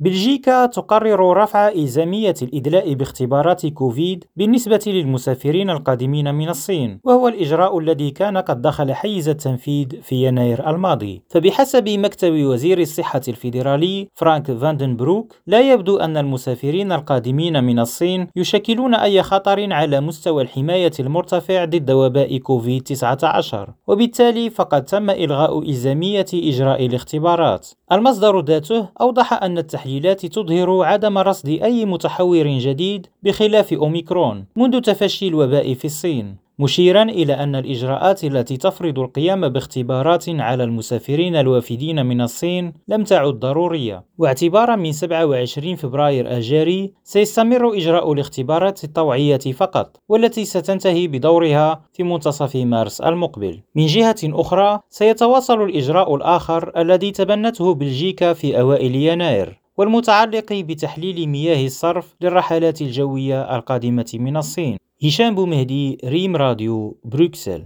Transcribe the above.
بلجيكا تقرر رفع إلزامية الإدلاء باختبارات كوفيد بالنسبة للمسافرين القادمين من الصين، وهو الإجراء الذي كان قد دخل حيز التنفيذ في يناير الماضي. فبحسب مكتب وزير الصحة الفيدرالي فرانك فاندنبروك، لا يبدو أن المسافرين القادمين من الصين يشكلون أي خطر على مستوى الحماية المرتفع ضد وباء كوفيد 19 وبالتالي فقد تم إلغاء إلزامية إجراء الاختبارات. المصدر ذاته أوضح أن التحليلات تظهر عدم رصد أي متحور جديد بخلاف أوميكرون منذ تفشي الوباء في الصين مشيرا إلى أن الإجراءات التي تفرض القيام باختبارات على المسافرين الوافدين من الصين لم تعد ضرورية. واعتبارا من 27 فبراير الجاري سيستمر إجراء الاختبارات الطوعية فقط والتي ستنتهي بدورها في منتصف مارس المقبل. من جهة أخرى سيتواصل الإجراء الآخر الذي تبنته بلجيكا في أوائل يناير. والمتعلق بتحليل مياه الصرف للرحلات الجوية القادمة من الصين. هشام بومهدي ريم راديو بروكسل.